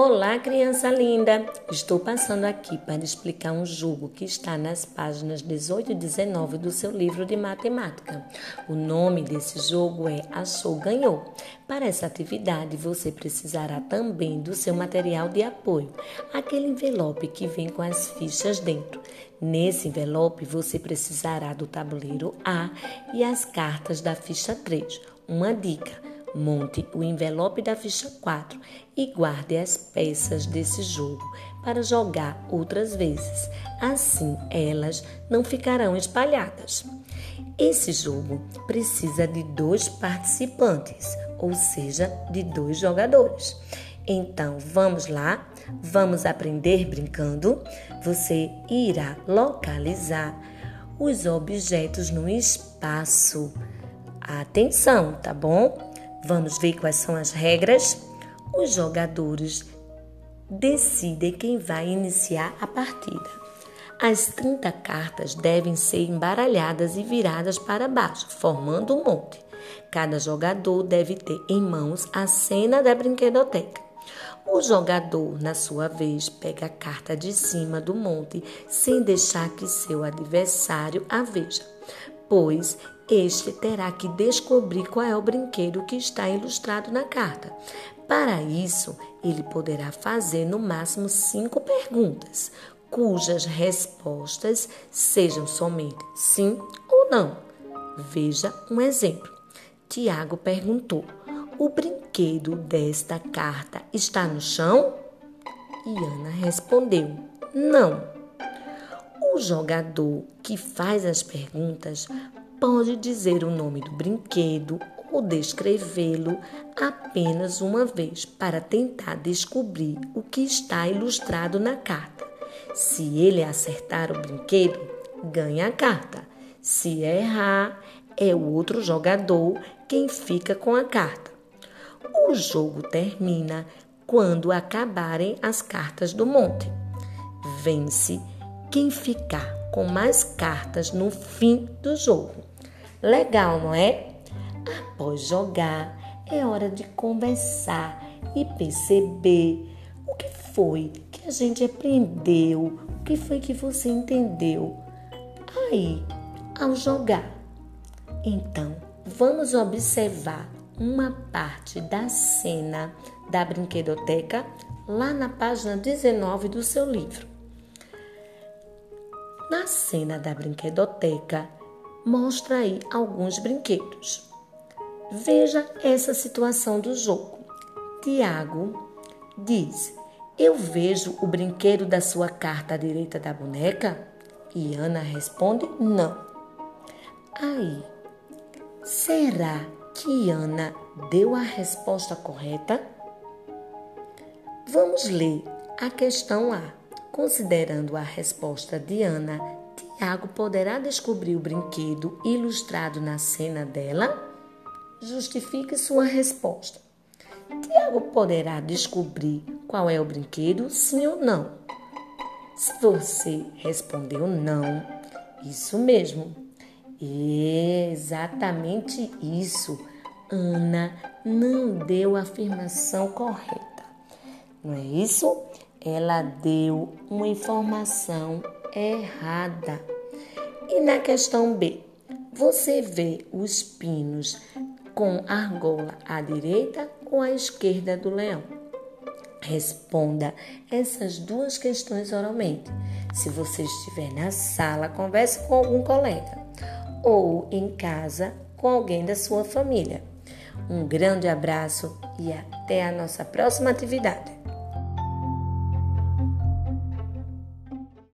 Olá, criança linda! Estou passando aqui para explicar um jogo que está nas páginas 18 e 19 do seu livro de matemática. O nome desse jogo é Achou Ganhou. Para essa atividade, você precisará também do seu material de apoio, aquele envelope que vem com as fichas dentro. Nesse envelope, você precisará do tabuleiro A e as cartas da ficha 3. Uma dica Monte o envelope da ficha 4 e guarde as peças desse jogo para jogar outras vezes. Assim elas não ficarão espalhadas. Esse jogo precisa de dois participantes, ou seja, de dois jogadores. Então vamos lá, vamos aprender brincando. Você irá localizar os objetos no espaço. Atenção, tá bom? Vamos ver quais são as regras? Os jogadores decidem quem vai iniciar a partida. As 30 cartas devem ser embaralhadas e viradas para baixo, formando um monte. Cada jogador deve ter em mãos a cena da brinquedoteca. O jogador, na sua vez, pega a carta de cima do monte sem deixar que seu adversário a veja, pois este terá que descobrir qual é o brinquedo que está ilustrado na carta. Para isso, ele poderá fazer no máximo cinco perguntas, cujas respostas sejam somente sim ou não. Veja um exemplo. Tiago perguntou: O brinquedo desta carta está no chão? E Ana respondeu: Não. O jogador que faz as perguntas pode dizer o nome do brinquedo ou descrevê-lo apenas uma vez para tentar descobrir o que está ilustrado na carta. Se ele acertar o brinquedo, ganha a carta. Se errar, é o outro jogador quem fica com a carta. O jogo termina quando acabarem as cartas do monte. Vence quem ficar com mais cartas no fim do jogo. Legal, não é? Após jogar, é hora de conversar e perceber o que foi que a gente aprendeu, o que foi que você entendeu aí ao jogar. Então, vamos observar uma parte da cena da brinquedoteca lá na página 19 do seu livro. Na cena da brinquedoteca, mostra aí alguns brinquedos. Veja essa situação do jogo. Tiago diz: Eu vejo o brinquedo da sua carta à direita da boneca? E Ana responde: Não. Aí, será que Ana deu a resposta correta? Vamos ler a questão A. Considerando a resposta de Ana, Tiago poderá descobrir o brinquedo ilustrado na cena dela? Justifique sua resposta. Tiago poderá descobrir qual é o brinquedo, sim ou não? Se você respondeu não, isso mesmo. Exatamente isso. Ana não deu a afirmação correta. Não é isso? ela deu uma informação errada. E na questão B, você vê os pinos com argola à direita ou à esquerda do leão? Responda essas duas questões oralmente. Se você estiver na sala, converse com algum colega ou em casa com alguém da sua família. Um grande abraço e até a nossa próxima atividade.